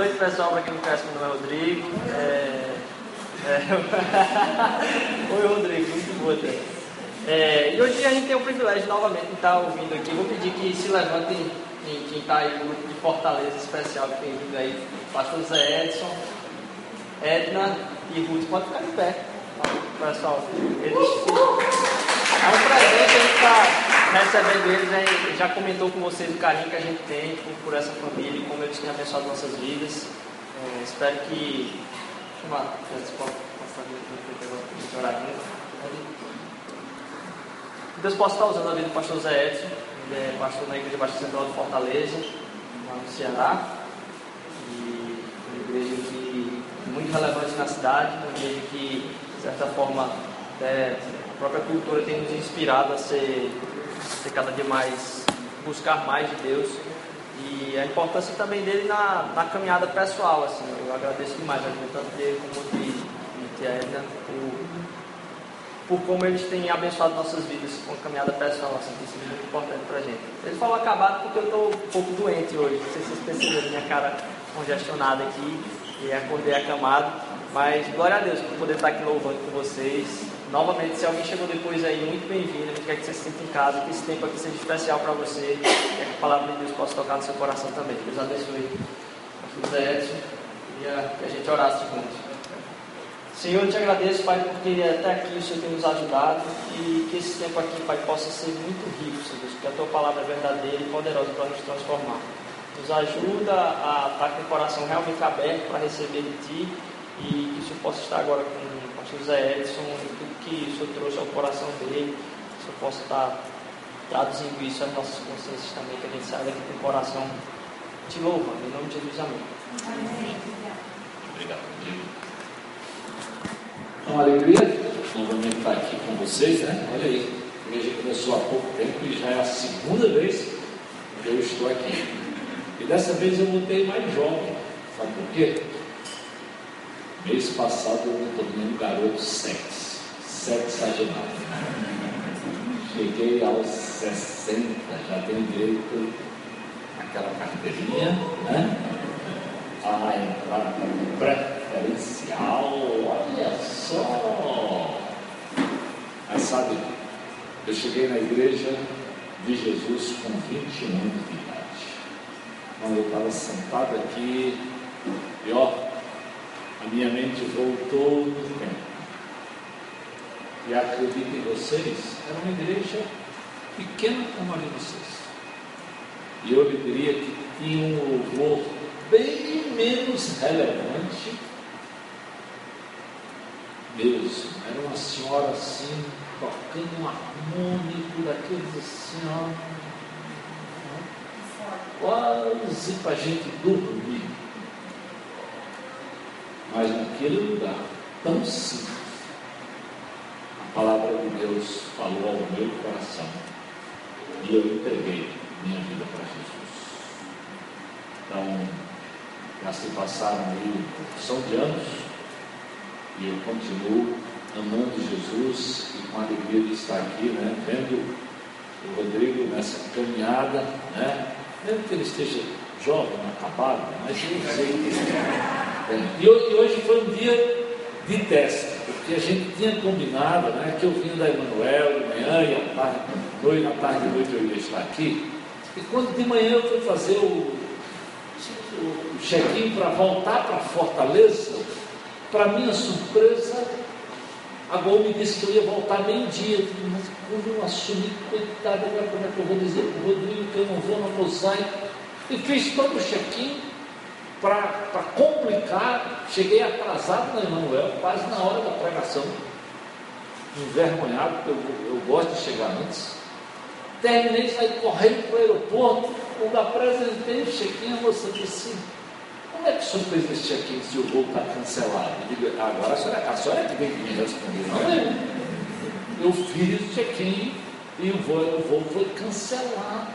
noite, pessoal. Para quem não conhece, meu nome é Rodrigo. É... É... Oi, Rodrigo. Muito boa tarde. É... E hoje a gente tem o privilégio novamente de estar ouvindo aqui. Vou pedir que se levantem quem está aí no grupo de Fortaleza especial que tem vindo aí. Pastor Zé Edson, Edna e Ruth. Pode ficar de pé. Pessoal, eles... é um presente a gente está recebendo eles, né, já comentou com vocês o carinho que a gente tem por, por essa família e como eles têm abençoado nossas vidas. É, espero que. Deixa eu chamar, Deus possa estar usando a vida do pastor Zé Edson, ele é pastor na Igreja Batista Central de Fortaleza, lá no Ceará. E uma igreja que é muito relevante na cidade, uma igreja que, de certa forma, é, a própria cultura tem nos inspirado a ser ser cada dia mais, buscar mais de Deus. E a importância também dele na, na caminhada pessoal, assim, eu agradeço demais a gente, tanto dele como de, de por, por como eles têm abençoado nossas vidas com a caminhada pessoal, assim, tem sido muito importante pra gente. Ele falou acabado porque eu estou um pouco doente hoje, não sei se vocês perceberam minha cara congestionada aqui e acordei acamado, mas glória a Deus por poder estar aqui louvando com vocês. Novamente, se alguém chegou depois aí, muito bem-vindo. A gente quer que você se sinta em casa, que esse tempo aqui seja especial para você. Quer que a palavra de Deus possa tocar no seu coração também. Deus abençoe. José queria que a gente orasse juntos. Senhor, eu te agradeço, Pai, porque até aqui o Senhor tem nos ajudado e que esse tempo aqui, Pai, possa ser muito rico, Senhor porque a tua palavra é verdadeira e poderosa para nos transformar. Nos ajuda a estar com o coração realmente aberto para receber de Ti e que o Senhor possa estar agora com o pastor José Edson que o Senhor trouxe ao coração dele, que o Senhor possa estar traduzindo isso às nossas consciências também, que a gente saia daqui com o coração te louvando. Em nome de Jesus, amém. amém. Obrigado, Rodrigo. É uma alegria novamente estar aqui com vocês, né? Olha aí, a igreja começou há pouco tempo e já é a segunda vez que eu estou aqui. E dessa vez eu voltei mais jovem. Sabe por quê? Mês passado eu me tornei um garoto sexy sexagenário. Cheguei aos 60, já tenho direito àquela carteirinha, né? A entrada preferencial, olha só! Mas sabe, eu cheguei na igreja de Jesus com 21 anos de idade. Quando eu estava sentado aqui, e ó, a minha mente voltou no tempo e acredito em vocês, era uma igreja pequena como a de vocês. E eu lhe diria que tinha um louvor bem menos relevante mesmo. Era uma senhora assim, tocando um harmônico daqueles assim, ó, quase para a gente dormir. Mas naquele lugar tão simples, a palavra de Deus falou ao meu coração e eu entreguei minha vida para Jesus. Então, já se passaram aí são de anos e eu continuo amando Jesus e com a alegria de estar aqui, né, vendo o Rodrigo nessa caminhada, né, mesmo que ele esteja jovem, acabado, mas eu sei. E hoje foi um dia de teste porque a gente tinha combinado né, que eu vinha da Emanuel de manhã e à tarde, noite, à tarde e noite eu ia estar aqui. E quando de manhã eu fui fazer o, o check-in para voltar para Fortaleza, para minha surpresa, a Gol me disse que eu ia voltar meio-dia. Mas quando eu assumi, coitado, como é que eu vou dizer para o Rodrigo que eu não vou no mosaico? E fiz todo o check-in para complicar, cheguei atrasado na Emanuel, quase na hora da pregação, envergonhado, porque eu, eu gosto de chegar antes. Terminei, saí correndo para o aeroporto, quando apresentei o check-in, a moça disse, como é que o senhor fez esse check-in se o voo está cancelado? Eu digo, agora a senhora, a senhora é que vem me responder, não é? Eu fiz o check-in e o voo, o voo foi cancelado.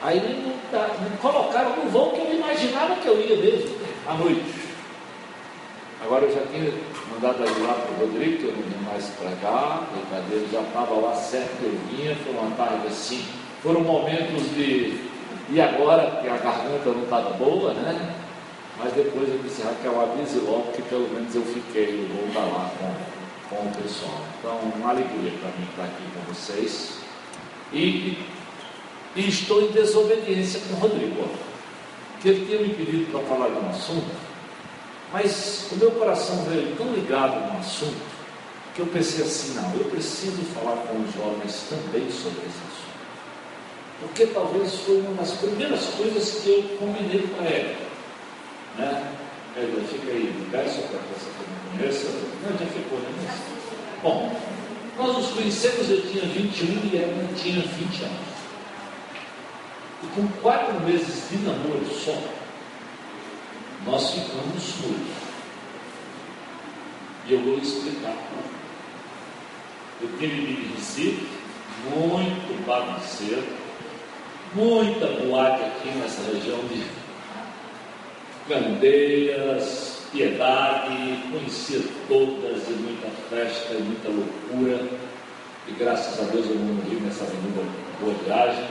Aí me, me colocaram no voo que eu imaginava que eu ia mesmo, à noite. Agora eu já tinha mandado aí lá para o Rodrigo, que eu não ia mais para cá, brincadeira já estava lá certo eu vinha, foi uma tarde assim, Foram momentos de. E agora, que a garganta não estava boa, né? Mas depois eu disse, Raquel, avise logo que pelo menos eu fiquei, eu vou estar lá com, com o pessoal. Então, uma alegria para mim estar aqui com vocês. E, e estou em desobediência com o Rodrigo. Que ele tinha me pedido para falar de um assunto, mas o meu coração veio tão ligado no assunto que eu pensei assim, não, eu preciso falar com os jovens também sobre esse assunto. Porque talvez foi uma das primeiras coisas que eu combinei com ele. Né? Ele fica aí, só para que você não conheça. Não, já ficou, né? Bom, nós nos conhecemos, eu tinha 21 e ela tinha 20 anos. E com quatro meses de namoro só, nós ficamos noivos. E eu vou explicar. Eu tive de Recife, muito bagunceiro, muita boate aqui nessa região de Candeias, Piedade, conhecia todas e muita festa e muita loucura. E graças a Deus eu não morri nessa avenida Boa Viagem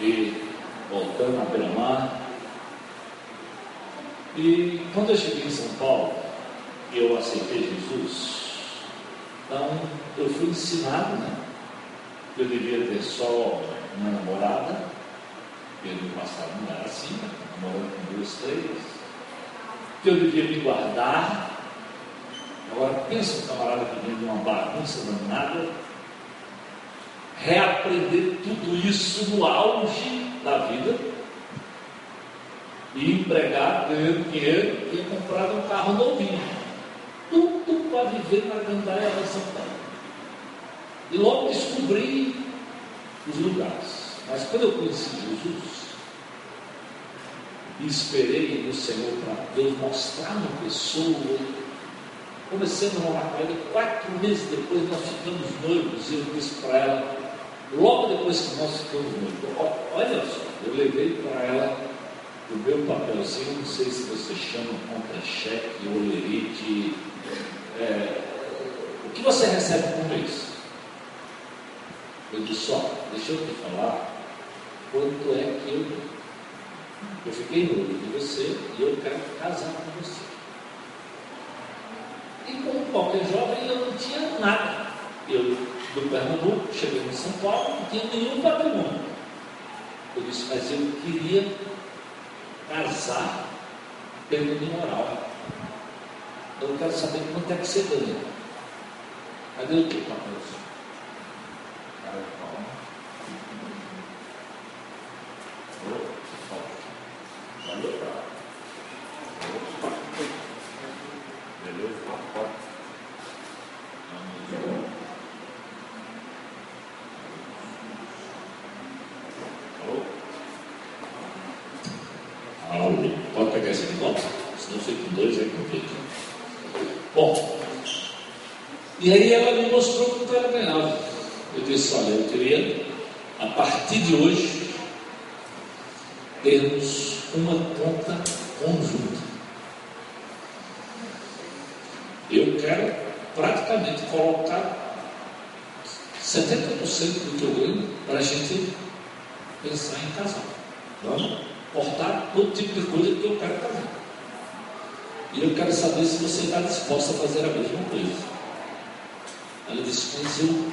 e voltando a beira-mar. E quando eu cheguei em São Paulo, eu aceitei Jesus, então eu fui ensinado, né? Eu devia ter só uma namorada, no passado não era assim, né? namorando com duas, três que eu devia me guardar. Agora pensa um camarada que vem de uma bagunça danada, reaprender tudo isso no auge da vida e empregar, ganhando dinheiro e comprar um carro novinho. Tudo para viver na gandaia da São Paulo. E logo descobri os lugares. Mas quando eu conheci Jesus, e esperei no Senhor para Deus mostrar uma pessoa. Comecei a namorar com ela, quatro meses depois nós ficamos noivos, e eu disse para ela, logo depois que nós ficamos noivos, olha só, eu levei para ela o meu papelzinho, não sei se você chama contra-cheque, olerite, é, o que você recebe por mês? Eu disse, ó, deixa eu te falar quanto é que eu eu fiquei noivo de você e eu quero casar com você. E como qualquer jovem, eu não tinha nada. Eu, do Pernambuco, cheguei em São Paulo, não tinha nenhum patrimônio. Eu disse, mas eu queria casar pelo moral. Eu quero saber quanto é que você ganha. Cadê o teu papel? E aí ela me mostrou quanto ela ganhava. Eu disse, olha, eu queria, a partir de hoje, termos uma conta conjunta. Eu quero praticamente colocar 70% do que eu ganho para a gente pensar em casar. Vamos cortar todo tipo de coisa que eu quero casar. E eu quero saber se você está disposto a fazer a mesma coisa. Ela disse, mas eu,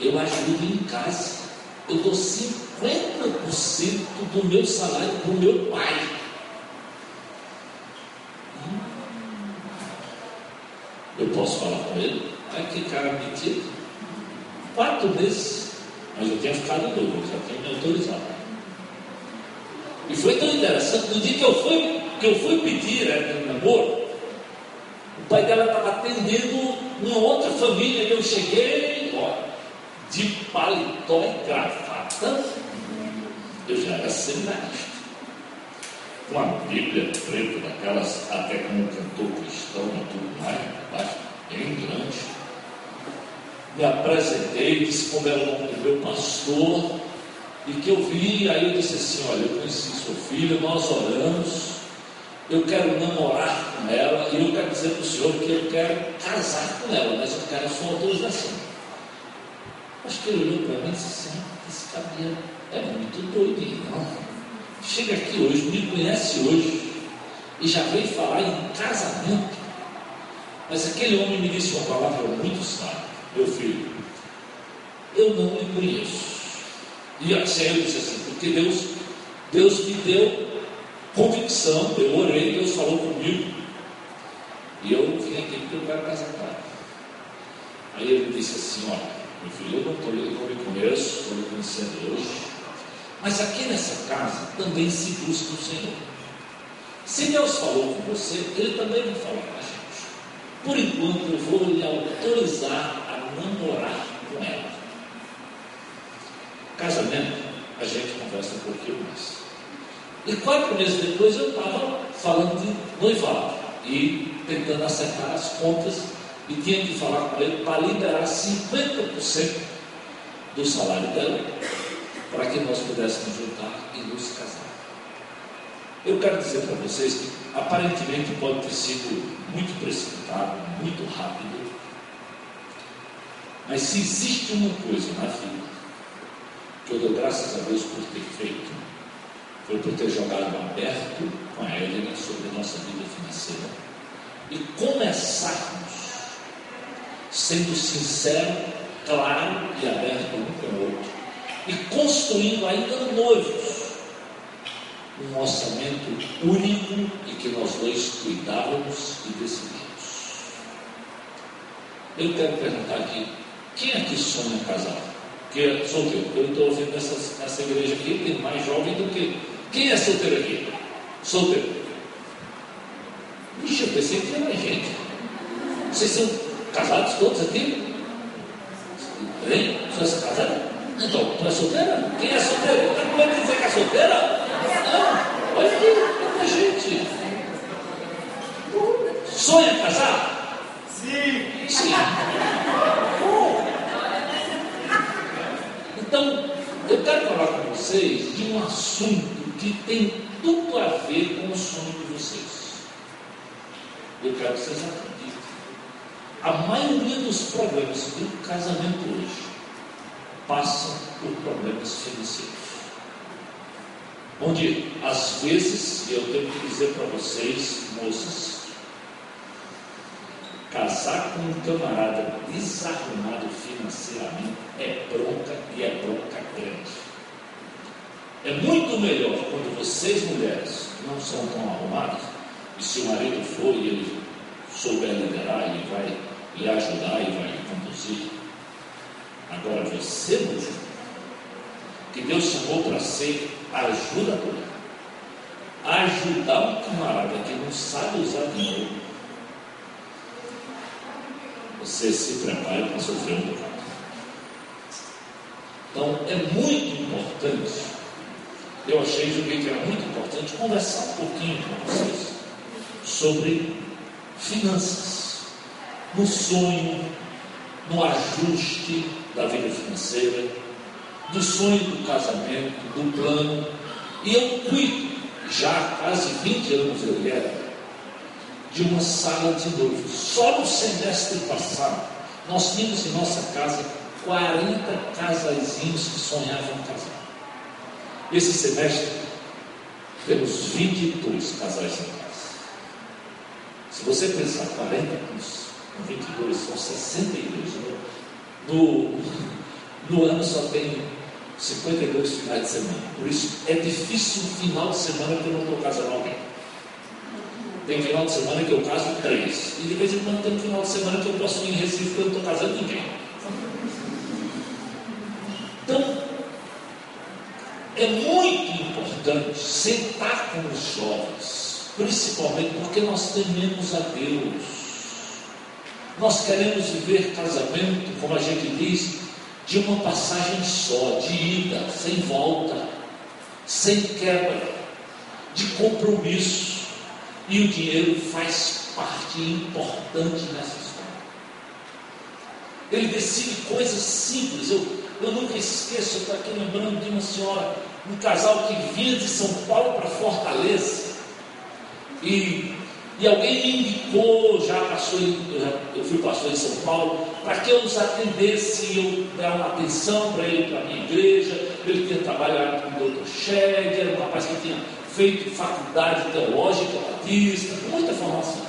eu ajudo em casa. Eu dou 50% do meu salário para o meu pai. Hum. Eu posso falar com ele? Ai que cara metido. Quatro meses. Mas eu tinha ficado doido, já tinha me autorizado. E foi tão interessante, no dia que eu fui, que eu fui pedir né, namoro, o pai dela estava atendendo uma outra família, eu cheguei, de paletó e gravata, eu já era seminarista. Com a Bíblia preta, daquelas, até como cantor cristão e tudo mais, baixo, bem grande. Me apresentei, disse como era o nome do meu pastor, e que eu vi, aí eu disse assim, olha, eu conheci sua filha, nós oramos, eu quero namorar com ela e eu quero dizer para o senhor que eu quero casar com ela, mas eu quero a sua autorização. Acho que ele olhou para mim e disse assim, esse cabelo é muito doido, não. Chega aqui hoje, me conhece hoje, e já veio falar em casamento. Mas aquele homem me disse uma palavra muito sábia, meu filho, eu não lhe conheço. E assim eu disse assim, porque Deus, Deus me deu convicção, eu orei, Deus falou comigo. E eu vim aqui porque eu quero casar com ela. Aí ele disse assim, olha, filho, eu não, tô, eu não me conheço, estou me conhecendo hoje. Mas aqui nessa casa também se busca o Senhor. Se Deus falou com você, Ele também vai falar com a gente. Por enquanto, eu vou lhe autorizar a namorar com ela. Casamento, a gente conversa um pouquinho mais. E quatro meses depois eu estava falando de noivado e tentando acertar as contas e tinha que falar com ele para liberar 50% do salário dela para que nós pudéssemos juntar e nos casar. Eu quero dizer para vocês que aparentemente pode ter sido muito precipitado, muito rápido, mas se existe uma coisa na vida que eu dou graças a Deus por ter feito, foi por ter jogado aberto com a Helena sobre a nossa vida financeira e começarmos sendo sincero, claro e aberto um com o outro e construindo ainda noivos um orçamento único e que nós dois cuidávamos e decidimos. Eu quero perguntar aqui, quem aqui sonha casar? Que é solteiro? Eu estou ouvindo nessa, nessa igreja aqui, tem mais jovem do que. Quem é solteiro aqui? Solteiro. Ixi, eu pensei que tinha mais gente. Vocês são casados todos aqui? Hein? Vocês são casados? Então, tu é solteira? Quem é solteiro? Está com dizer que é solteira? Não, olha aqui, muita gente. Sonha casar? Sim. Sim. Então, eu quero falar com vocês de um assunto que tem tudo a ver com o sonho de vocês. Eu quero que vocês acreditem. A maioria dos problemas do casamento hoje passam por problemas financeiros. Onde, às vezes, eu tenho que dizer para vocês, moças, casar com um camarada desarrumado financeiramente é bronca e é bronca grande. É muito melhor quando vocês, mulheres, não são tão arrumadas, e se o marido for e ele souber liderar, ele vai lhe ajudar e vai lhe conduzir. Agora você, mulher, que Deus chamou para ser ajudador, ajudar um camarada que não sabe usar dinheiro, você se prepare para sofrer um bocado. Então é muito importante, eu achei, julguei que era muito importante conversar um pouquinho com vocês sobre finanças, no sonho, no ajuste da vida financeira, do sonho do casamento, do plano. E eu cuido, já há quase 20 anos eu era, de uma sala de noivos. Só no semestre passado, nós tínhamos em nossa casa 40 casaizinhos que sonhavam casar. Esse semestre, temos 22 casais em casa. Se você pensar 40 com 22, são 62. No, no ano só tem 52 finais de semana. Por isso é difícil um final de semana que eu não estou casando alguém. Tem final de semana que eu caso três. E de vez em quando tem final de semana que eu posso ir em Recife que eu não estou casando ninguém. Então, é muito importante sentar com os jovens, principalmente porque nós tememos a Deus. Nós queremos viver casamento, como a gente diz, de uma passagem só, de ida, sem volta, sem quebra, de compromisso. E o dinheiro faz parte importante nessa história. Ele decide coisas simples. Eu, eu nunca esqueço, estou aqui lembrando de uma senhora, um casal que vinha de São Paulo para Fortaleza. E E alguém me indicou, já passou, eu, já, eu fui pastor em São Paulo, para que eu os atendesse e eu dar uma atenção para ele, para a minha igreja. Ele tinha trabalhado com o Dr. Shed, era um rapaz que tinha feito faculdade teológica batista, com muita formação.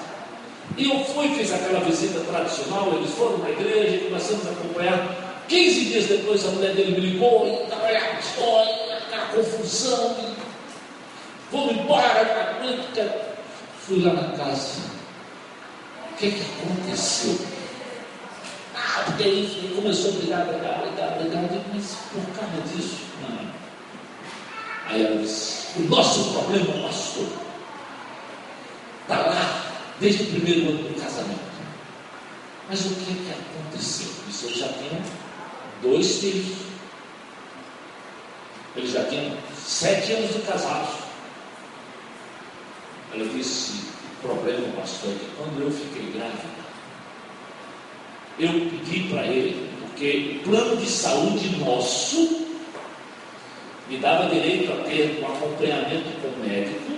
E eu fui, fiz aquela visita tradicional, eles foram na igreja, começamos a acompanhar. 15 dias depois a mulher dele me ligou, e estava a história, aquela confusão, vou embora, não aguento, Fui lá na casa. O que, que aconteceu? Ah, porque ele começou a brigar, brigar, brigar, brigar. Eu mas por causa disso? Não. Aí ela disse, o nosso problema, pastor, está lá desde o primeiro ano do casamento. Mas o que, que aconteceu? Isso eu já tinha dois filhos. Eles já tinham sete anos de casados. Ela disse: o problema, pastor, é que quando eu fiquei grávida, eu pedi para ele, porque o plano de saúde nosso me dava direito a ter um acompanhamento com o médico,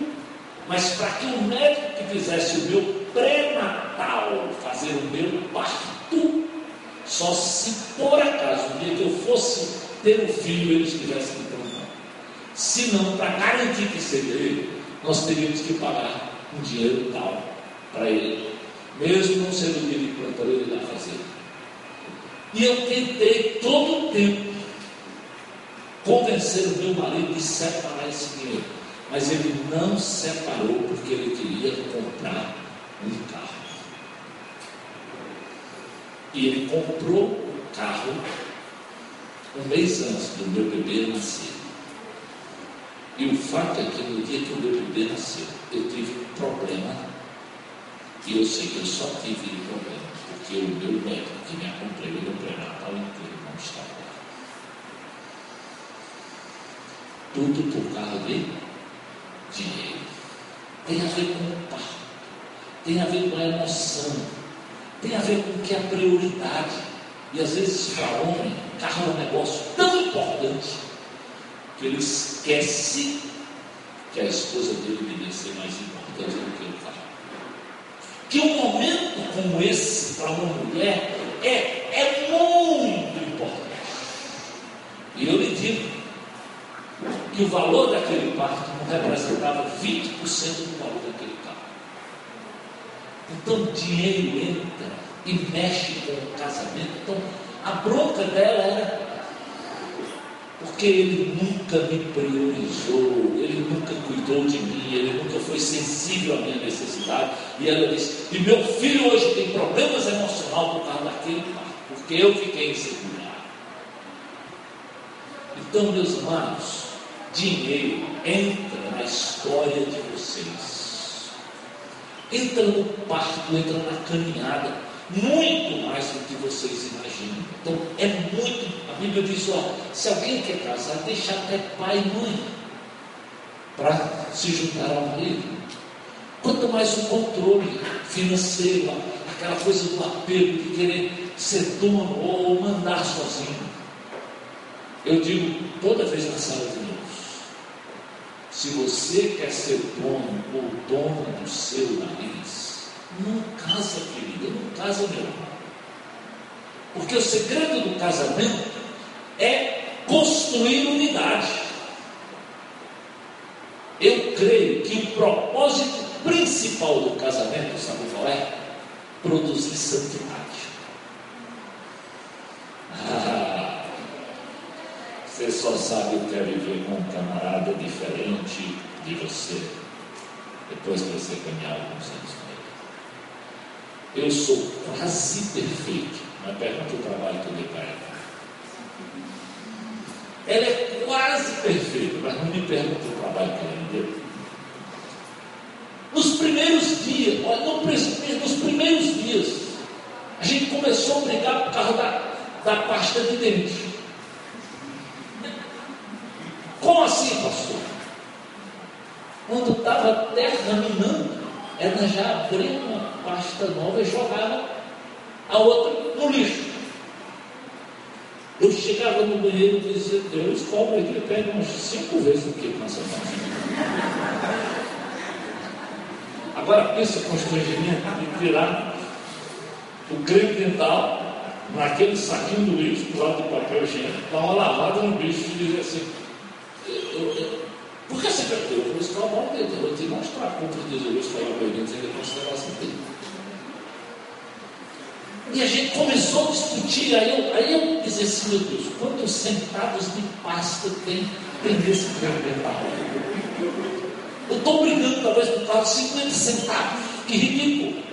mas para que o médico que fizesse o meu pré-natal, fazer o meu parto, só se por acaso, no dia que eu fosse ter um filho, ele estivesse me plantando. Se não, para garantir que seria ele, nós teríamos que pagar um dinheiro tal para ele, mesmo não sendo livre para ele lá fazer. E eu tentei todo o tempo convencer o meu marido de separar esse dinheiro, mas ele não separou porque ele queria comprar um carro. E ele comprou o carro um mês antes do meu bebê nascer. E o fato é que no dia que o meu bebê nasceu, eu tive um problema. E eu sei que eu só tive um problema, porque o meu médico que me acompanhou no pré-natal inteiro não estava lá. Tudo por causa de dinheiro. Tem a ver com o parto, tem a ver com a emoção, tem a ver com o que é prioridade. E às vezes para homem, carro é um negócio tão importante que ele esquece que a esposa dele deveria ser mais importante do que o carro. Que um momento como esse para uma mulher é, é muito importante. E eu lhe digo que o valor daquele parto não representava 20% do valor daquele carro. Então dinheiro entra e mexe com o casamento. Então a bronca dela era porque ele nunca me priorizou, ele nunca cuidou de mim, ele nunca foi sensível à minha necessidade. E ela disse: E meu filho hoje tem problemas emocionais por causa daquele pai, porque eu fiquei insegura. Então, meus amados, dinheiro entra na história de vocês, entra no parto, entra na caminhada muito mais do que vocês imaginam. Então é muito. A Bíblia diz: ó, se alguém quer casar, deixa até pai e mãe para se juntar ao marido. Quanto mais o controle financeiro, aquela coisa do apego de querer ser dono ou mandar sozinho. Eu digo toda vez na sala de Deus: se você quer ser dono ou dono do seu nariz, não casa, querida, não casa, meu irmão. Porque o segredo do casamento é construir unidade. Eu creio que o propósito principal do casamento, sabe qual é? Produzir santidade. Ah, você só sabe o que é viver com um camarada diferente de você depois que você caminhar alguns anos eu sou quase perfeito. Mas trabalho que eu dei para ela. Ela é quase perfeita, mas não me pergunta o trabalho que ela me deu. Nos primeiros dias, olha, nos primeiros dias, a gente começou a brigar por causa da, da pasta de dente. Como assim, pastor? Quando estava terminando, ela já abriu uma pasta nova e jogava a outra no lixo. Eu chegava no banheiro e dizia, Deus, cobra aqui, pega umas cinco vezes o que nessa pasta. Agora pensa o constrangimento de virar o creme dental naquele saquinho do lixo, do lado do papel higiênico, dar uma lavada no bicho e dizer assim, eu, eu, amor de Deus, eu vou te mostrar como Jesus para ele, ele não se negócio dele. E a gente começou a discutir, aí eu, aí eu disse assim, meu Deus, quantos centavos de pasta tem, tem nesse dental? Eu estou brigando talvez por causa de 50 centavos, que ridículo.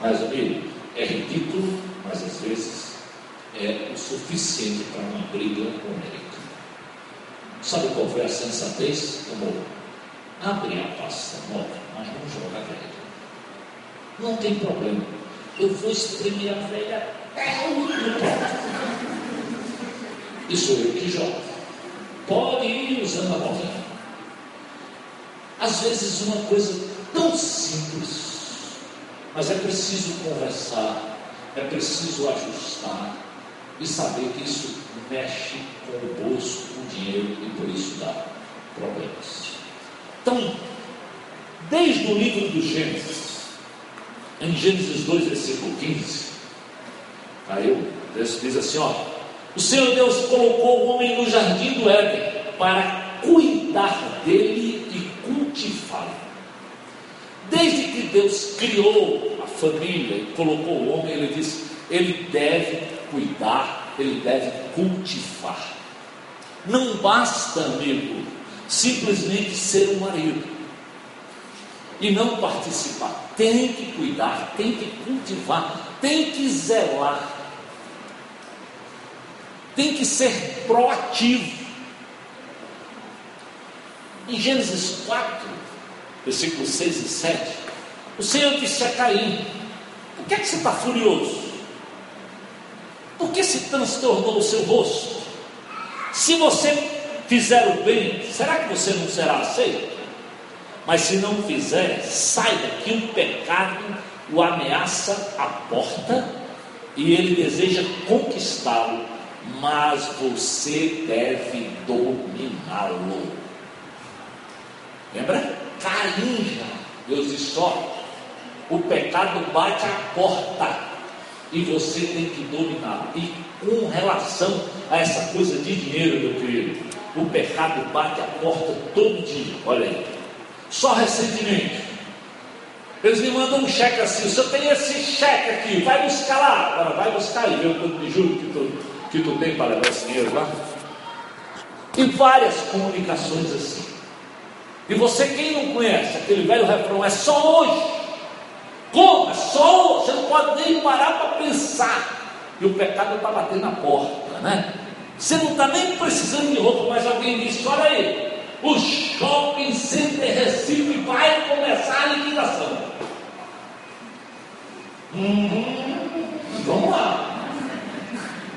Mas, amigo, é ridículo, mas às vezes é o suficiente para uma briga homérica. Sabe qual foi a sensatez? Amor, abre a pasta nova, mas não joga a velha. Não tem problema. Eu vou espremer a velha até o último E sou eu que jogo. Pode ir usando a novinha. Às vezes uma coisa tão simples mas é preciso conversar, é preciso ajustar e saber que isso mexe com o bolso, com o dinheiro e por isso dá problemas. Então, desde o livro do Gênesis, em Gênesis 2, versículo 15, aí o texto diz assim: ó, o Senhor Deus colocou o homem no jardim do Éden para cuidar dele e cultivá-lo. Desde que Deus criou a família e colocou o homem, ele disse: ele deve cuidar, ele deve cultivar. Não basta, amigo, simplesmente ser um marido e não participar. Tem que cuidar, tem que cultivar, tem que zelar, tem que ser proativo. Em Gênesis 4, versículos 6 e 7, o Senhor disse a Caim: Por que, é que você está furioso? Por que se transtornou o seu rosto? Se você fizer o bem, será que você não será aceito? Mas se não fizer, saiba que o pecado o ameaça à porta e ele deseja conquistá-lo, mas você deve dominá-lo. Lembra? Já. Deus diz só, o pecado bate a porta e você tem que dominar. E com relação a essa coisa de dinheiro, meu querido, o pecado bate a porta todo dia. Olha aí. Só recentemente, eles me mandam um cheque assim, senhor tem esse cheque aqui, vai buscar lá. Agora vai buscar e vê o quanto de juros que tu, que tu tem para levar esse dinheiro lá. E várias comunicações assim. E você, quem não conhece aquele velho refrão, é só hoje. Como? Só. Você não pode nem parar para pensar. E o pecado está batendo na porta, né? Você não está nem precisando de roupa, mas alguém disse: olha aí, o shopping center Recife vai começar a liquidação. Uhum, vamos lá.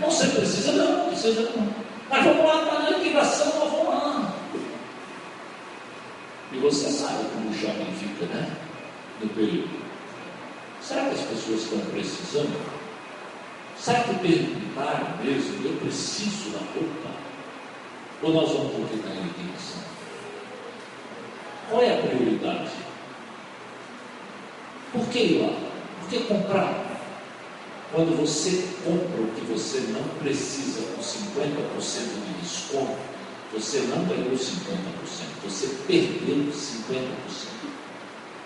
Você precisa não, precisa não. Mas vamos lá para a liquidação, nós vamos lá. E você sabe como o shopping fica, né? No período. Será que as pessoas estão precisando? Será que perguntaram mesmo, eu preciso da roupa? Ou nós vamos colocar em liquidação? Qual é a prioridade? Por que ir lá? Por que comprar? Quando você compra o que você não precisa com 50% de desconto, você não ganhou 50%, você perdeu 50%.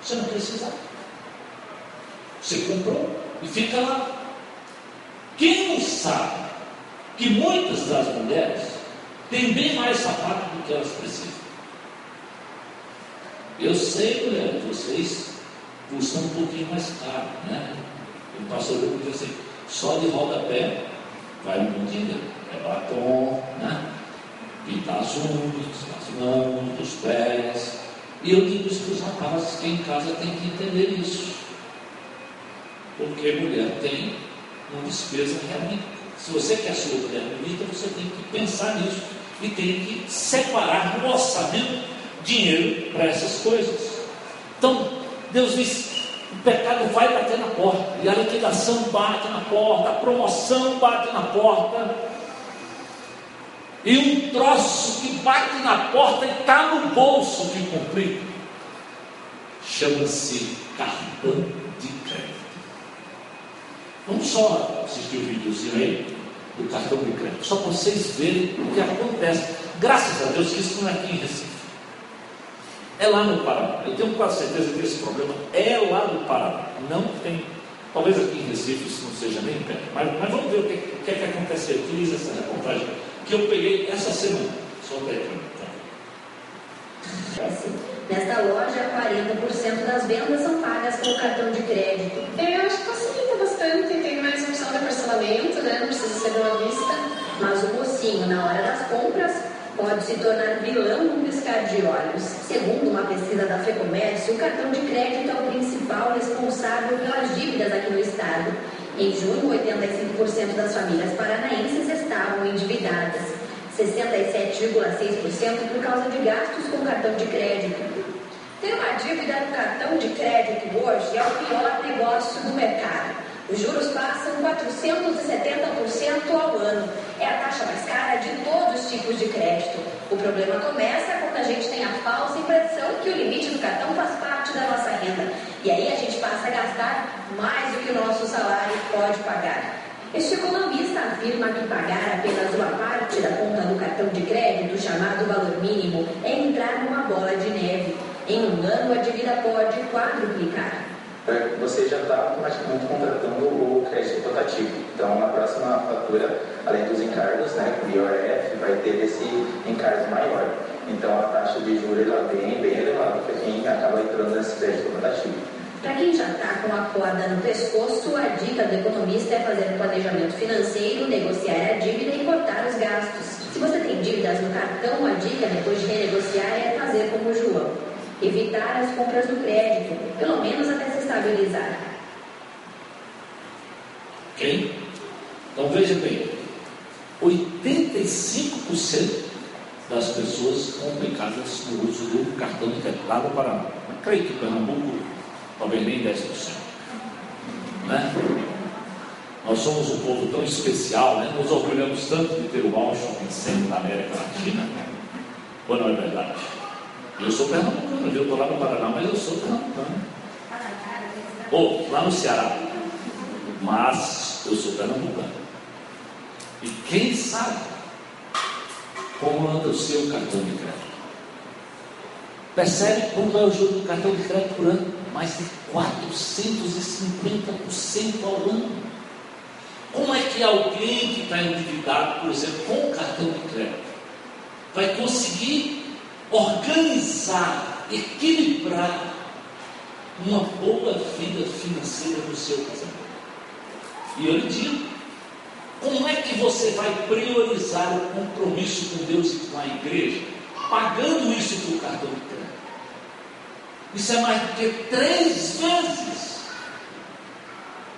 Você não precisa. Você comprou e fica lá. Quem não sabe que muitas das mulheres têm bem mais sapato do que elas precisam? Eu sei, mulher, vocês custam um pouquinho mais caro, né? O pastor Lucas diz assim, só de rodapé vai um monte É batom, né? pintar as unhas, as mãos, os pés. E eu digo isso para os rapazes que em casa tem que entender isso. Porque mulher tem uma despesa realmente. Se você quer sua mulher bonita, você tem que pensar nisso e tem que separar no orçamento dinheiro para essas coisas. Então, Deus diz: o pecado vai bater na porta, e a liquidação bate na porta, a promoção bate na porta, e um troço que bate na porta e está no bolso de cumprir. chama-se cartão. Vamos só assistir o videozinho do cartão de crédito, só para vocês verem o que acontece. Graças a Deus que isso não é aqui em Recife. É lá no Paraná. Eu tenho quase certeza que esse problema é lá no Paraná. Não tem. Talvez aqui em Recife isso não seja nem perto. Mas, mas vamos ver o que, o que, é que acontece aqui. Diz essa reportagem que eu peguei essa semana. Solta aí para Nesta loja, 40% das vendas são pagas com cartão de crédito. Eu acho que facilita bastante, tem mais opção de parcelamento, né? Não precisa ser uma vista. Mas o mocinho, na hora das compras, pode se tornar vilão num piscar de olhos. Segundo uma pesquisa da FEComércio, o cartão de crédito é o principal responsável pelas dívidas aqui no estado. Em junho, 85% das famílias paranaenses estavam endividadas. 67,6% por causa de gastos com cartão de crédito. Ter uma dívida no cartão de crédito hoje é o pior negócio do mercado. Os juros passam 470% ao ano. É a taxa mais cara de todos os tipos de crédito. O problema começa quando a gente tem a falsa impressão que o limite do cartão faz parte da nossa renda. E aí a gente passa a gastar mais do que o nosso salário pode pagar. Este economista afirma que pagar apenas uma parte da conta do cartão de crédito, chamado valor mínimo, é entrar numa bola de neve. Em um ano, a dívida pode quadruplicar. É, você já está automaticamente contratando o crédito rotativo. Então, na próxima fatura, além dos encargos, né, o IOF vai ter esse encargo maior. Então, a taxa de juros ela bem, bem elevada para quem acaba entrando nesse crédito rotativo. Para quem já está com a corda no pescoço, a dica do economista é fazer um planejamento financeiro, negociar a dívida e cortar os gastos. Se você tem dívidas no cartão, a dica depois de renegociar é fazer como o João evitar as compras do crédito, pelo menos até se estabilizar. Ok? Então veja bem, 85% das pessoas complicadas no uso do cartão de crédito lá no Paraná. Creio que Pernambuco talvez nem 10%. Né? Nós somos um povo tão especial, né? nos orgulhamos tanto de ter o maior shopping center da América Latina. Ou é verdade? Eu sou pernambucano, eu estou lá no Paraná, mas eu sou pernambucano. Ou lá no Ceará. Mas eu sou pernambucano. E quem sabe como anda o seu cartão de crédito? Percebe quanto é o juro do cartão de crédito por ano? Mais de 450% ao ano. Como é que alguém que está endividado, por exemplo, com o cartão de crédito, vai conseguir organizar, equilibrar uma boa vida financeira no seu casamento. E eu lhe digo, como é que você vai priorizar o compromisso com Deus e com a igreja, pagando isso por cartão de crédito? Isso é mais do que três vezes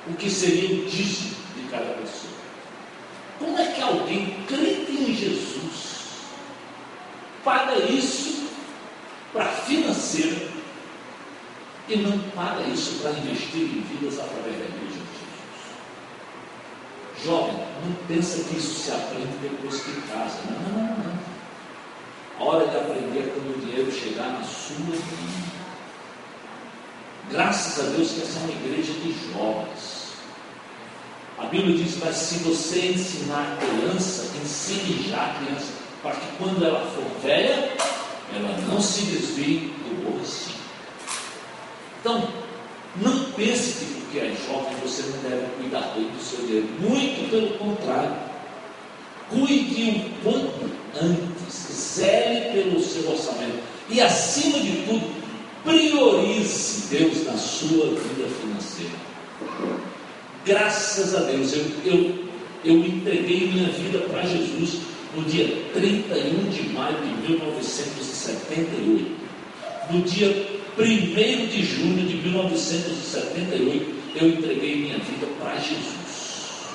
o que seria o dízimo de cada pessoa. Como é que alguém crente em Jesus paga isso para financeiro e não paga isso para investir em vidas através da igreja de Jesus. Jovem, não pensa que isso se aprende depois que casa. Não, não, não, não. A hora de aprender é quando o dinheiro chegar na sua mão. Graças a Deus que essa é uma igreja de jovens. A Bíblia diz, mas se você ensinar a criança, ensine já a criança para que quando ela for velha, ela não se desvie do aborrecido. Então, não pense que porque é jovem você não deve cuidar bem do seu dinheiro. Muito pelo contrário. Cuide um quanto antes, zele pelo seu orçamento. E acima de tudo, priorize Deus na sua vida financeira. Graças a Deus, eu, eu, eu entreguei minha vida para Jesus no dia 31 de maio de 1978. No dia 1 de junho de 1978, eu entreguei minha vida para Jesus.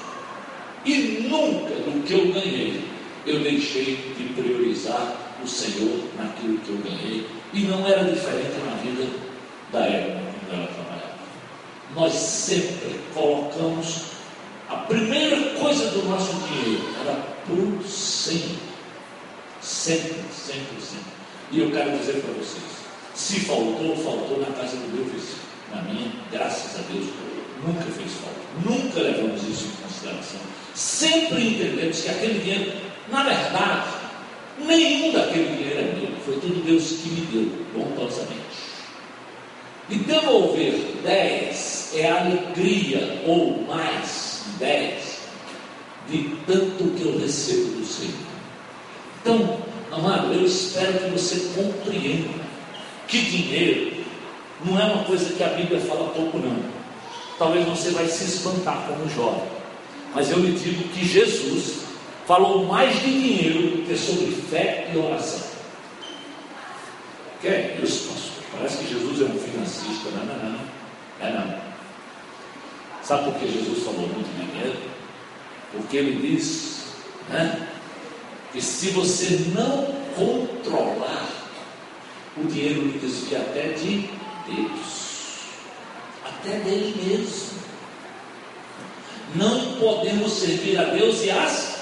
E nunca do que eu ganhei, eu deixei de priorizar o Senhor naquilo que eu ganhei. E não era diferente na vida da época quando ela trabalhava. Nós sempre colocamos a primeira coisa do nosso dinheiro era para Sempre. Sempre, sempre, sempre. E eu quero dizer para vocês, se faltou, faltou na casa do meu vizinho. Na minha, graças a Deus, nunca fez falta. Nunca levamos isso em consideração. Sempre entendemos que aquele dinheiro, na verdade, nenhum daquele dinheiro é meu. Foi tudo Deus que me deu, bondosamente. E devolver 10 é alegria, ou mais 10 de tanto que eu recebo do Senhor. Então, amado, eu espero que você compreenda que dinheiro não é uma coisa que a Bíblia fala pouco, não. Talvez você vai se espantar como jovem, mas eu lhe digo que Jesus falou mais de dinheiro do que sobre fé e oração. Que é isso, pastor? Parece que Jesus é um financista. Não, não, não. É não. Sabe por que Jesus falou muito dinheiro? Porque ele diz né, que se você não controlar, o dinheiro lhe desvia até de Deus, até dele mesmo. Não podemos servir a Deus e as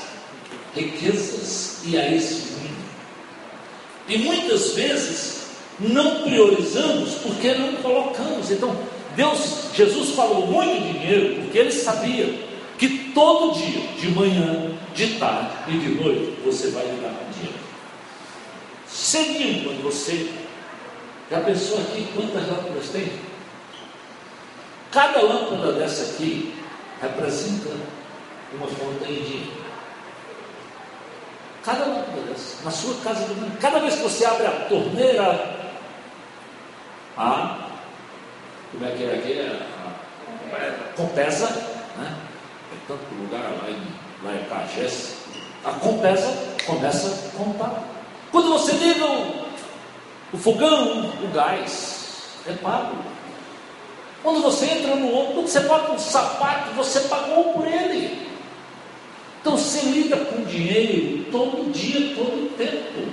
riquezas e a esse mundo. E muitas vezes não priorizamos porque não colocamos. Então, Deus, Jesus falou muito dinheiro porque ele sabia que todo dia, de manhã, de tarde e de noite, você vai lidar com dinheiro. Cedinho, quando você já pensou aqui quantas lâmpadas tem? Cada lâmpada dessa aqui representa uma fonte de dinheiro. Cada lâmpada dessa, na sua casa, cada vez que você abre a torneira, a como é que é aqui? A, Compesa, né? É tanto lugar lá em, lá em Cagés. A Compesa começa a contar. Quando você liga o, o fogão, o gás, é pago. Quando você entra no outro, quando você paga um sapato, você pagou por ele. Então você lida com dinheiro todo dia, todo tempo.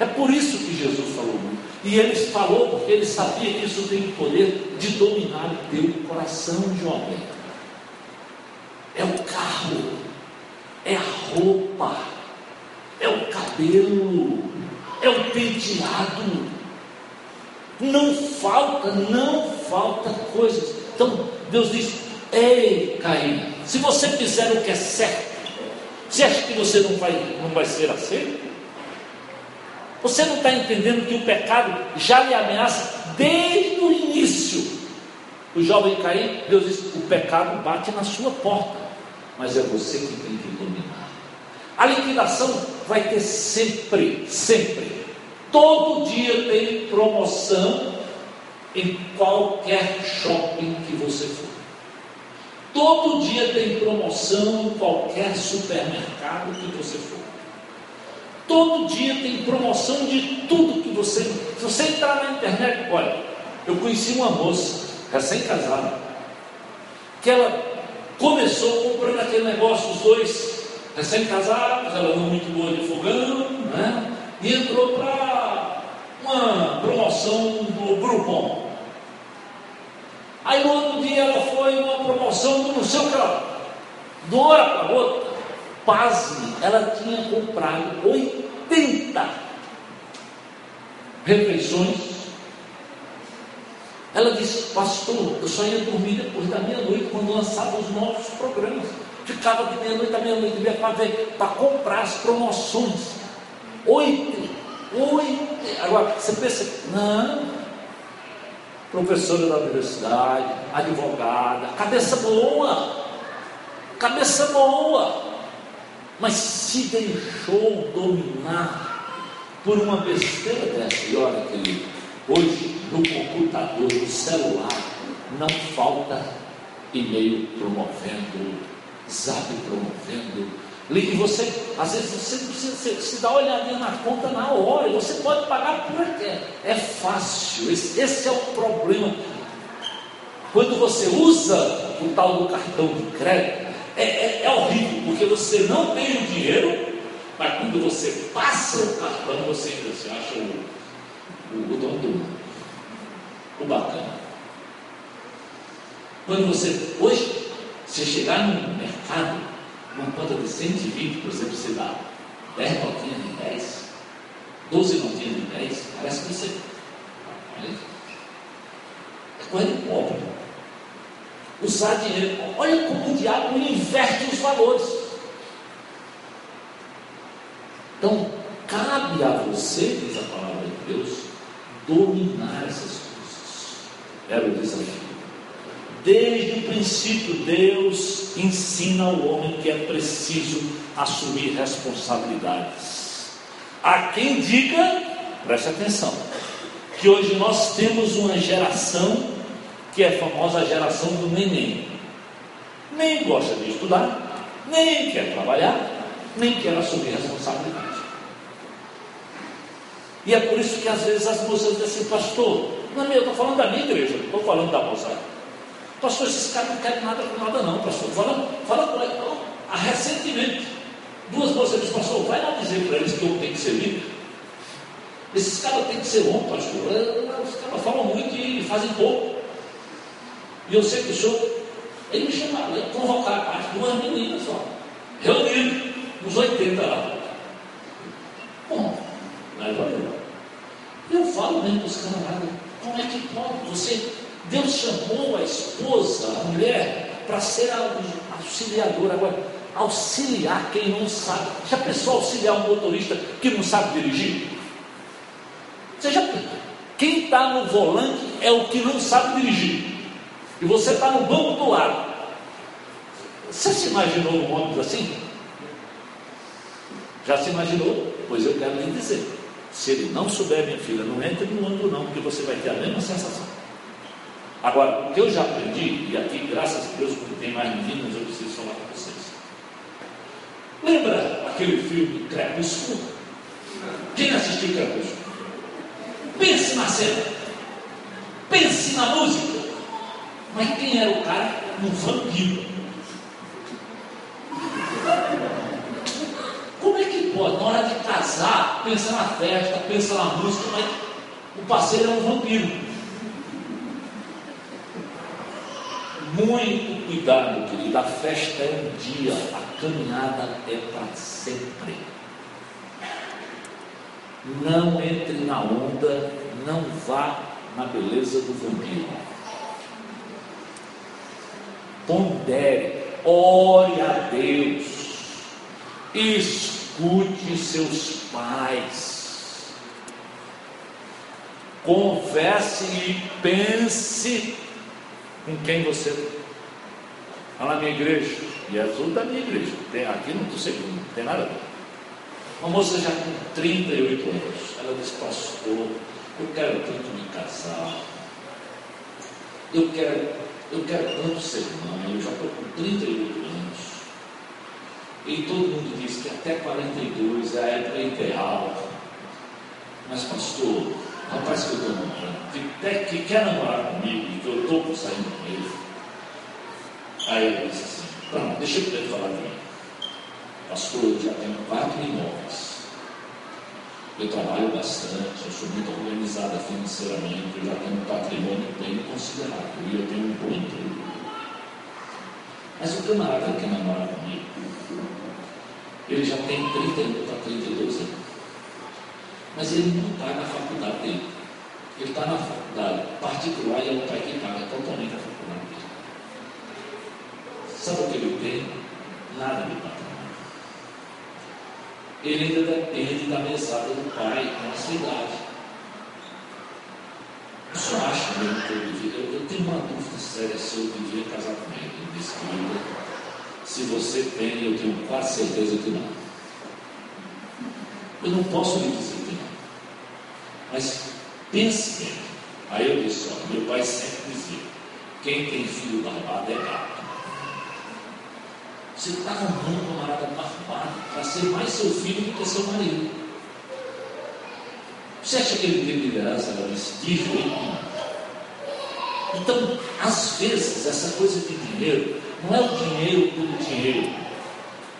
É por isso que Jesus falou. E ele falou porque ele sabia que isso tem o poder de dominar o teu coração, jovem. É o carro, é a roupa, é o cabelo, é o penteado. Não falta, não falta coisas. Então Deus diz: Ei, Caim, se você fizer o que é certo, você acha que você não vai, não vai ser aceito? Você não está entendendo que o pecado já lhe ameaça desde o início. O jovem Caim, Deus diz: o pecado bate na sua porta, mas é você que tem que dominar. A liquidação vai ter sempre, sempre. Todo dia tem promoção em qualquer shopping que você for. Todo dia tem promoção em qualquer supermercado que você for. Todo dia tem promoção de tudo que você. Se você entrar na internet, olha, eu conheci uma moça, recém-casada, que ela começou comprando aquele negócio, os dois recém-casados, ela não muito boa de fogão, né? E entrou para uma promoção do Groupon. Aí no outro dia ela foi uma promoção do não sei o que lá. De uma hora para outra, pasme, ela tinha comprado 80 refeições. Ela disse, pastor, eu só ia dormir depois da meia-noite, quando lançava os novos programas. Ficava de meia-noite a meia-noite para comprar as promoções. Oito, oito. Agora, você pensa, não, professora da universidade, advogada, cabeça boa, cabeça boa mas se deixou dominar por uma besteira dessa. E olha, querido, hoje no computador, no celular, não falta e-mail promovendo, zap promovendo. E você, às vezes, você não precisa se, se dar uma olhadinha na conta na hora, você pode pagar por aqui. É fácil, esse, esse é o problema. Quando você usa o tal do cartão de crédito, é, é, é horrível, porque você não tem o dinheiro, mas quando você passa o cartão, você ainda se acha o, o dono do o bacana. Quando você, hoje, se chegar no mercado, uma conta de 120, por exemplo, você dá 10 notinhas de 10, 12 notinhas de 10, parece que você. É coisa de pobre usar dinheiro. Olha como o diabo inverte os valores. Então, cabe a você, diz a palavra de Deus, dominar essas coisas. Era o desafio. Desde o princípio, Deus ensina ao homem que é preciso assumir responsabilidades. Há quem diga, preste atenção, que hoje nós temos uma geração que é a famosa geração do neném. Nem gosta de estudar, nem quer trabalhar, nem quer assumir responsabilidade. E é por isso que às vezes as moças dizem assim, pastor, não é meu, estou falando da minha igreja, não estou falando da moçada. Pastor, esses caras não querem nada com nada, não, pastor. Fala, fala com eles. Ah, recentemente, duas moças disseram, pastor, vai lá dizer para eles que eu tenho que ser líder. Esses caras têm que ser homem, pastor. É, os caras falam muito e fazem pouco. E eu sei que o senhor, ele me chamaram, ele convocaram as duas meninas só, reunidas, uns 80 lá. Bom, olha, eu falo mesmo para os camaradas, como é que pode? Você Deus chamou a esposa, a mulher, para ser a auxiliadora. Agora, auxiliar quem não sabe. Já pensou auxiliar um motorista que não sabe dirigir? Você já Quem está no volante é o que não sabe dirigir. E você está no banco do lado. Você se imaginou um ônibus assim? Já se imaginou? Pois eu quero lhe dizer. Se ele não souber, minha filha, não entre no ônibus não, porque você vai ter a mesma sensação. Agora, o que eu já aprendi, e aqui, graças a Deus, porque tem mais meninas, eu preciso falar com vocês. Lembra aquele filme Crepúsculo? Quem assistiu Crepúsculo? Pense na cena. Pense na música. Mas quem era o cara? Um vampiro. Como é que pode, na hora de casar, pensa na festa, pensa na música, mas o parceiro é um vampiro? Muito cuidado, querido. A festa é um dia, a caminhada é para sempre. Não entre na onda, não vá na beleza do vampiro. Pondere, ore a Deus, escute seus pais, converse e pense com quem você. Está na minha igreja. E é tudo da minha igreja. Tem, aqui não estou seguindo, não tem nada a ver. Uma moça já com 38 anos. Ela disse, pastor, eu quero tanto me casar. Eu quero, eu quero tanto ser mãe. Eu já estou com 38 anos. E todo mundo diz que até 42 é a época ideal. Mas, pastor, rapaz que eu estou namorando, que, que quer namorar comigo e que eu estou saindo com ele. Aí ele disse assim, pronto, deixa eu falar de mim. Pastor, eu já tenho quatro imóveis. Eu trabalho bastante, eu sou muito organizada financeiramente, eu já tenho um patrimônio bem considerável e eu tenho um bom emprego. Mas o camarada que namora comigo, ele já tem 30 para 32 anos mas ele não está na faculdade dele. Ele está na faculdade particular e é o pai que paga totalmente a faculdade dele. Sabe o que ele tem? Nada de patrimônio. Ele ainda depende da mesada do pai na cidade. O senhor acha que eu devia? Eu, eu tenho uma dúvida séria se eu devia casar com ele. Ele disse que se você tem, eu tenho quase certeza que não. Eu não posso lhe dizer mas pense bem. Aí eu disse, ó, meu pai sempre dizia, quem tem filho barbado é gato. Você está arrumando uma camarada barbado para ser mais seu filho do que seu marido. Você acha que ele tem liderança na jeito Então, às vezes, essa coisa de dinheiro, não é o dinheiro pelo dinheiro,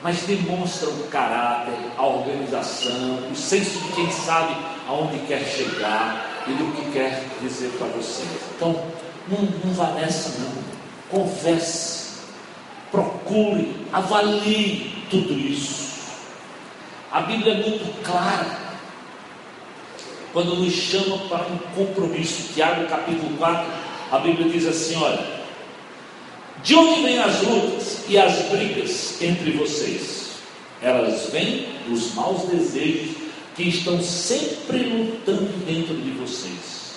mas demonstra o caráter, a organização, o senso de quem sabe aonde quer chegar e do que quer dizer para você. Então, não, não vá nessa não. Converse, procure, avalie tudo isso. A Bíblia é muito clara quando nos chama para um compromisso. Tiago capítulo 4, a Bíblia diz assim: olha, de onde vêm as lutas e as brigas entre vocês? Elas vêm dos maus desejos que estão sempre lutando dentro de vocês.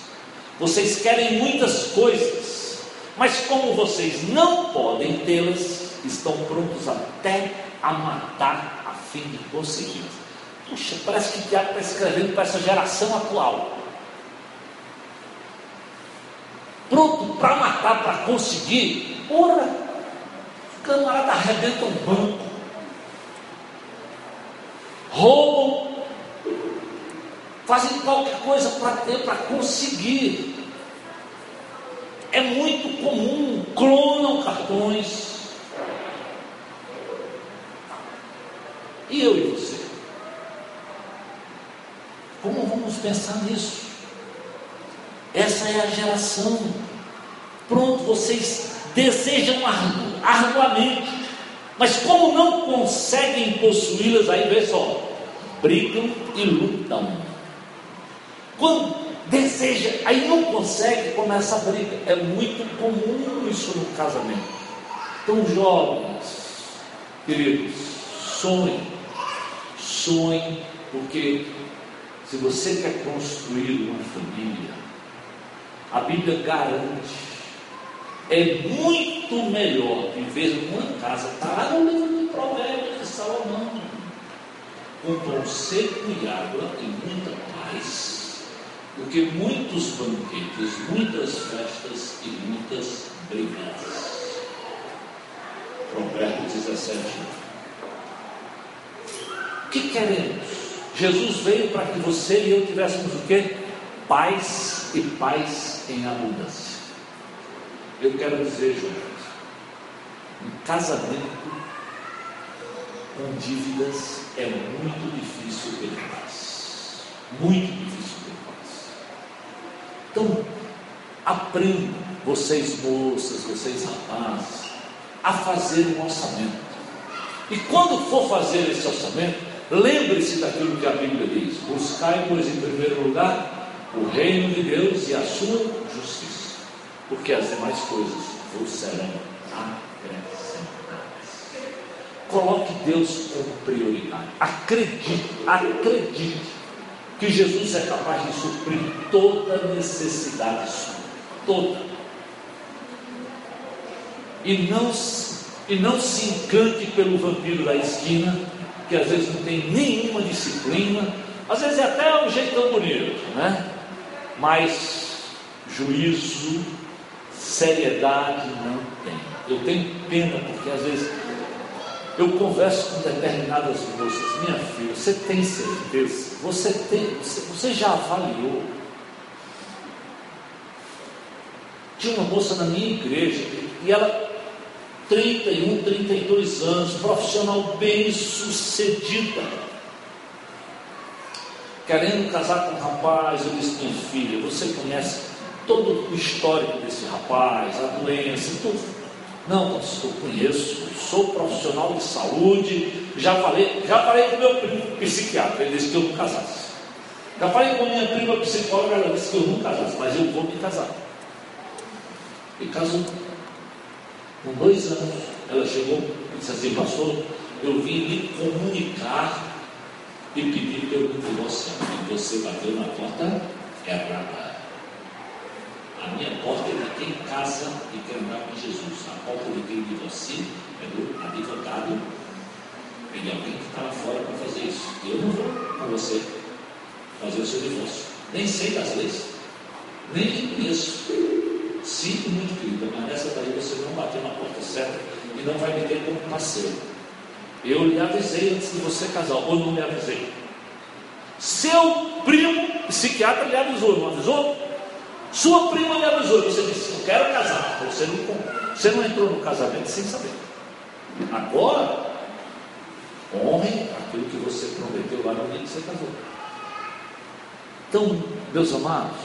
Vocês querem muitas coisas, mas como vocês não podem tê-las, estão prontos até a matar a fim de consegui-las. Puxa, parece que o Tiago está escrevendo para essa geração atual. Pronto para matar, para conseguir. Ora, o camarada arrebenta um banco, roubam, fazem qualquer coisa para ter, para conseguir. É muito comum, clonam cartões. E eu e você? Como vamos pensar nisso? Essa é a geração. Pronto, vocês desejam arduamente, mas como não conseguem possuí-las, aí vê só, brigam e lutam. Quando deseja, aí não consegue, começa a briga. É muito comum isso no casamento. Então, jovens, queridos, sonhem, sonhem, porque se você quer construir uma família, a Bíblia garante, é muito melhor viver numa casa, está lá no livro do Provérbio de Salomão, com pão seco e água e muita paz, do que muitos banquetes, muitas festas e muitas brigas. Provérbio 17. O que queremos? Jesus veio para que você e eu tivéssemos o quê? Paz e paz em abundância. Eu quero dizer, jovens, um casamento com dívidas é muito difícil ter paz. Muito difícil ter paz. Então, aprendam, vocês moças, vocês rapazes, a fazer um orçamento. E quando for fazer esse orçamento, Lembre-se daquilo que a Bíblia diz: buscai, pois, em primeiro lugar, o reino de Deus e a sua justiça, porque as demais coisas vos serão acrescentadas. Coloque Deus como prioridade. Acredite, acredite que Jesus é capaz de suprir toda necessidade sua, toda. E não, e não se encante pelo vampiro da esquina que às vezes não tem nenhuma disciplina, às vezes é até um jeitão bonito, né? Mas juízo, seriedade não tem. Eu tenho pena porque às vezes eu converso com determinadas moças, minha filha, você tem certeza? Você tem, você, você já avaliou? Tinha uma moça na minha igreja e ela 31, 32 anos, profissional bem sucedida. Querendo casar com um rapaz, eu disse, minha filha, você conhece todo o histórico desse rapaz, a doença, tudo. Não, pastor, conheço, sou profissional de saúde, já falei, já falei com meu primo psiquiatra, ele disse que eu não casasse. Já falei com minha prima psicóloga, ela disse que eu não casasse, mas eu vou me casar. E casou. Com dois anos, ela chegou e disse assim, pastor, eu vim lhe comunicar e pedir pelo divórcio. E você bateu na porta errada. A minha porta é de quem casa e quer andar com Jesus. A porta de quem divorcia é do advogado e de alguém que está lá fora para fazer isso. Eu não vou com você fazer o seu divórcio. Nem sei das leis, nem conheço. Sinto muito, querida, mas nessa daí você não bateu na porta certa e não vai me ter como parceiro. Eu lhe avisei antes de você casar, ou não lhe avisei. Seu primo psiquiatra lhe avisou, não avisou? Sua prima lhe avisou, você disse, eu quero casar. Você não, você não entrou no casamento sem saber. Agora, honre aquilo que você prometeu lá no dia que você casou. Então, meus amados,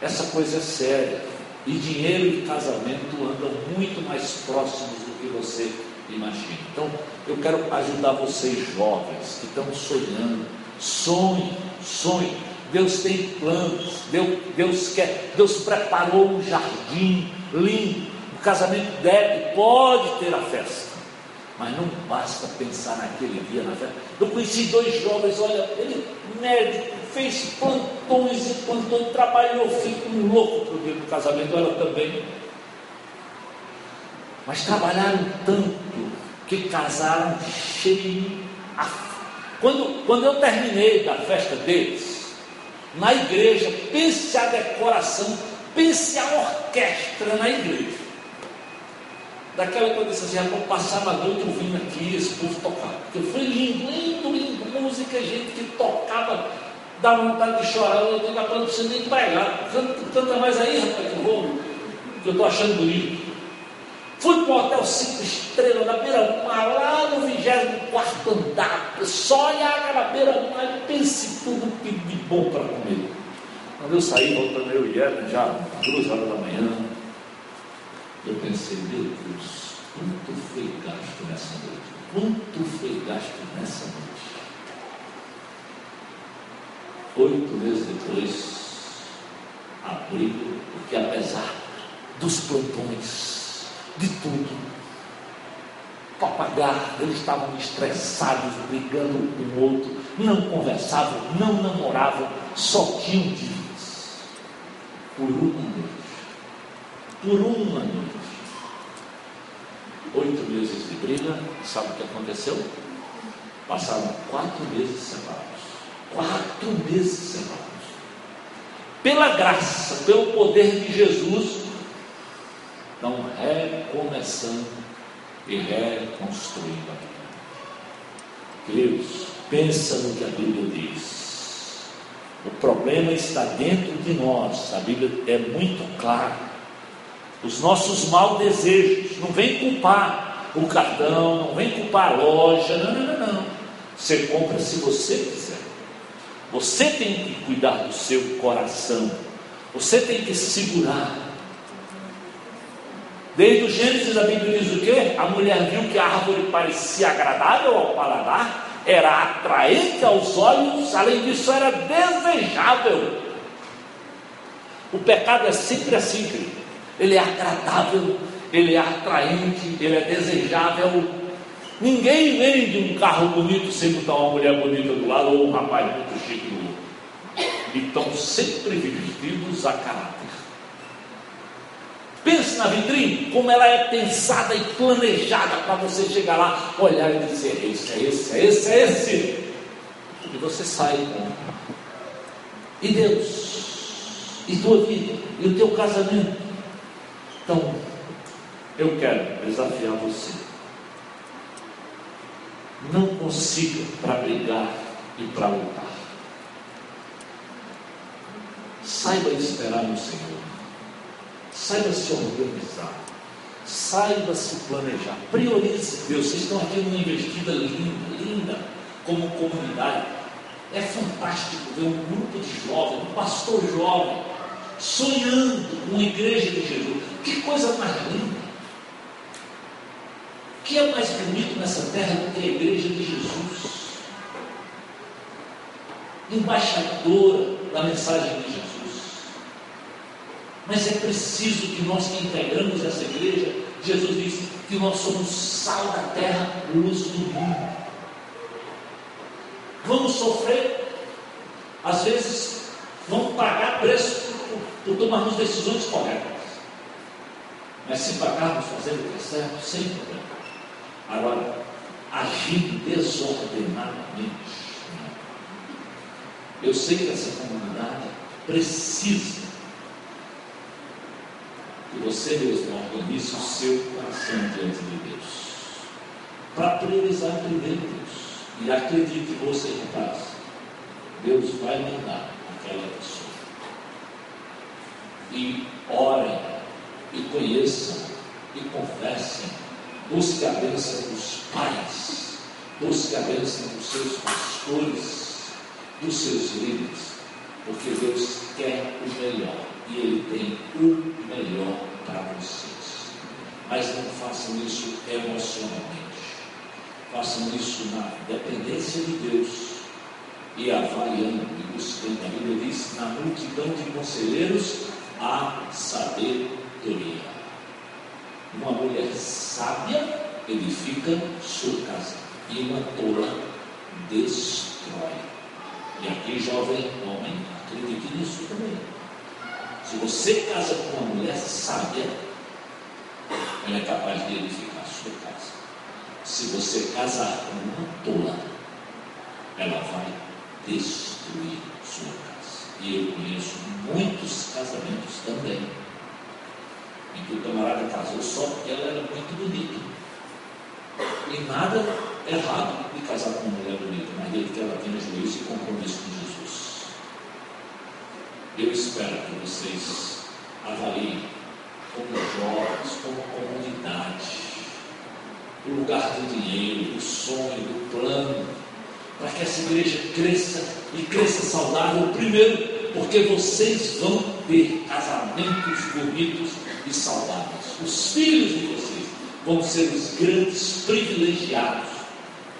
essa coisa é séria. E dinheiro e casamento andam muito mais próximos do que você imagina. Então, eu quero ajudar vocês jovens que estão sonhando. Sonhe, sonhe. Deus tem planos. Deus, Deus quer. Deus preparou um jardim lindo. O casamento deve, pode ter a festa. Mas não basta pensar naquele dia na festa. Eu conheci dois jovens, olha, ele médico, fez plantões e plantões, trabalhou, fico louco para o dia do casamento, ela também. Mas trabalharam tanto que casaram cheio. Quando, quando eu terminei da festa deles, na igreja, pense a decoração, pense a orquestra na igreja. Daquela que eu disse assim, vou passar a noite ouvindo aqui esse povo tocar. Porque foi lindo, lindo, lindo, música, gente que tocava, dá vontade de chorar, eu tenho que não precisa nem pregar. Canta, canta mais aí, rapaz, que vou, que eu estou achando bonito. Fui para o hotel cinco estrelas na beira-mar, lá no 24 andar. Só olhar aquela beira-mar e pense tudo que de bom para comer. Quando eu saí, voltando eu e ela, já duas horas da manhã, eu pensei, meu Deus, quanto foi gasto nessa noite? Quanto foi gasto nessa noite? Oito meses depois, abriu, porque apesar dos plantões, de tudo, para pagar, eles estavam estressados, brigando um com o outro, não conversavam, não namoravam, só tinham dívidas. Por uma noite por uma noite. Oito meses de briga, sabe o que aconteceu? Passaram quatro meses separados. Quatro meses separados. Pela graça, pelo poder de Jesus, estão recomeçando e reconstruindo a vida. Queridos, pensa no que a Bíblia diz. O problema está dentro de nós. A Bíblia é muito clara os nossos maus desejos. Não vem culpar o cartão, não vem culpar a loja, não, não, não, não. Você compra se você quiser. Você tem que cuidar do seu coração. Você tem que segurar. Desde o Gênesis a Bíblia diz o quê? A mulher viu que a árvore parecia agradável ao paladar, era atraente aos olhos, além disso era desejável. O pecado é sempre assim, querido ele é agradável, ele é atraente, ele é desejável. Ninguém vende um carro bonito sem botar uma mulher bonita do lado ou um rapaz muito chique do outro. Então, sempre vestidos a caráter. Pense na vitrine, como ela é pensada e planejada para você chegar lá, olhar e dizer: esse, é esse, é esse, é esse. E você sai com. E Deus? E tua vida? E o teu casamento? Então, eu quero desafiar você. Não consiga para brigar e para lutar. Saiba esperar no Senhor. Saiba se organizar. Saiba se planejar. Priorize Deus. Vocês estão aqui numa investida linda, linda, como comunidade. É fantástico ver um grupo de jovens, um pastor jovem, sonhando com a igreja de Jesus. Que coisa mais linda! Que é mais bonito nessa terra do que a igreja de Jesus? Embaixadora da mensagem de Jesus. Mas é preciso que nós que integramos essa igreja, Jesus disse que nós somos sal da terra, luz do mundo. Vamos sofrer, às vezes vamos pagar preço por tomarmos decisões corretas. Mas se pagarmos fazendo o que é certo, sem problema. Agora, agir desordenadamente. Eu sei que essa comunidade precisa que você mesmo organize o seu coração diante de Deus. Para priorizar primeiro Deus. E acredite você que faz. Deus vai mandar aquela pessoa. E orem e conheçam e confessem. Busque a bênção dos pais, busque a bênção dos seus pastores, dos seus líderes, porque Deus quer o melhor e Ele tem o melhor para vocês. Mas não façam isso emocionalmente, façam isso na dependência de Deus e avaliando e buscando. A Bíblia diz: na multidão de conselheiros há sabedoria. Uma mulher sábia edifica sua casa e uma tola destrói. E aqui, jovem homem, acredite nisso também. Se você casa com uma mulher sábia, ela é capaz de edificar sua casa. Se você casar com uma tola, ela vai destruir sua casa. E eu conheço muitos casamentos também, em que o camarada casou só porque ela era muito bonita. E nada errado de casar com uma mulher bonita, mas desde que ela tenha juízo e compromisso com Jesus. Eu espero que vocês avaliem como jovens, como comunidade, o lugar do dinheiro, do sonho, do plano, para que essa igreja cresça e cresça saudável, primeiro, porque vocês vão ter casamentos bonitos e saudáveis. Os filhos de vocês vão ser os grandes privilegiados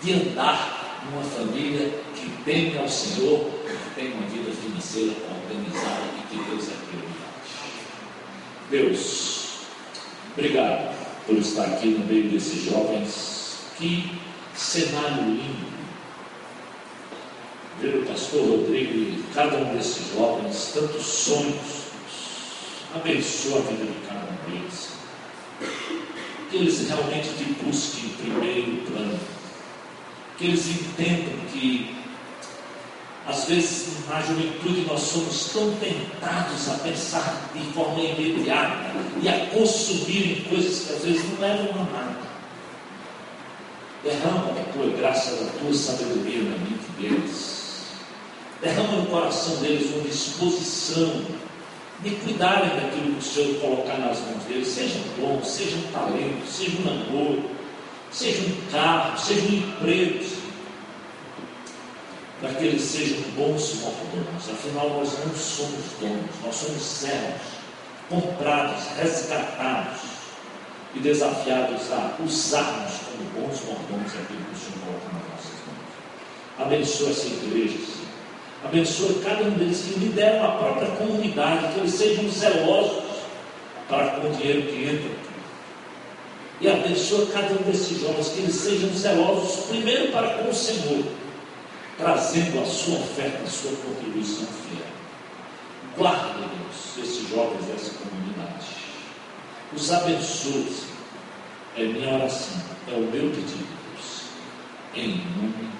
de andar numa família que teme ao Senhor, que tem uma vida financeira organizada e que Deus é prioridade. Deus, obrigado por estar aqui no meio desses jovens. Que cenário lindo. Ver o pastor Rodrigo e cada um desses jovens, tantos sonhos. Abençoa a vida de cada um deles. Que eles realmente te busquem em primeiro plano. Que eles entendam que às vezes, na juventude, nós somos tão tentados a pensar de forma imediata e a consumir em coisas que às vezes não levam a nada. Derrama a tua graça, a tua sabedoria na mente deles. Derrama no coração deles uma disposição de cuidarem daquilo que o Senhor colocar nas mãos deles, seja um dom, seja um talento, seja um namoro, seja um carro, seja um emprego para que eles sejam bons mordomos. Afinal, nós não somos donos, nós somos servos, comprados, resgatados e desafiados a usarmos como bons mordomos aquilo que o Senhor coloca nas nossas mãos. Abençoa essa igreja, Senhor. Abençoa cada um deles que lideram a própria comunidade, que eles sejam zelosos para com o dinheiro que entra. E abençoa cada um desses jovens, que eles sejam zelosos primeiro para com o Senhor trazendo a sua oferta, a sua contribuição fiel. Guarde, Deus, esses jovens dessa comunidade. Os abençoe. É minha oração, é o meu pedido, Deus. Em nome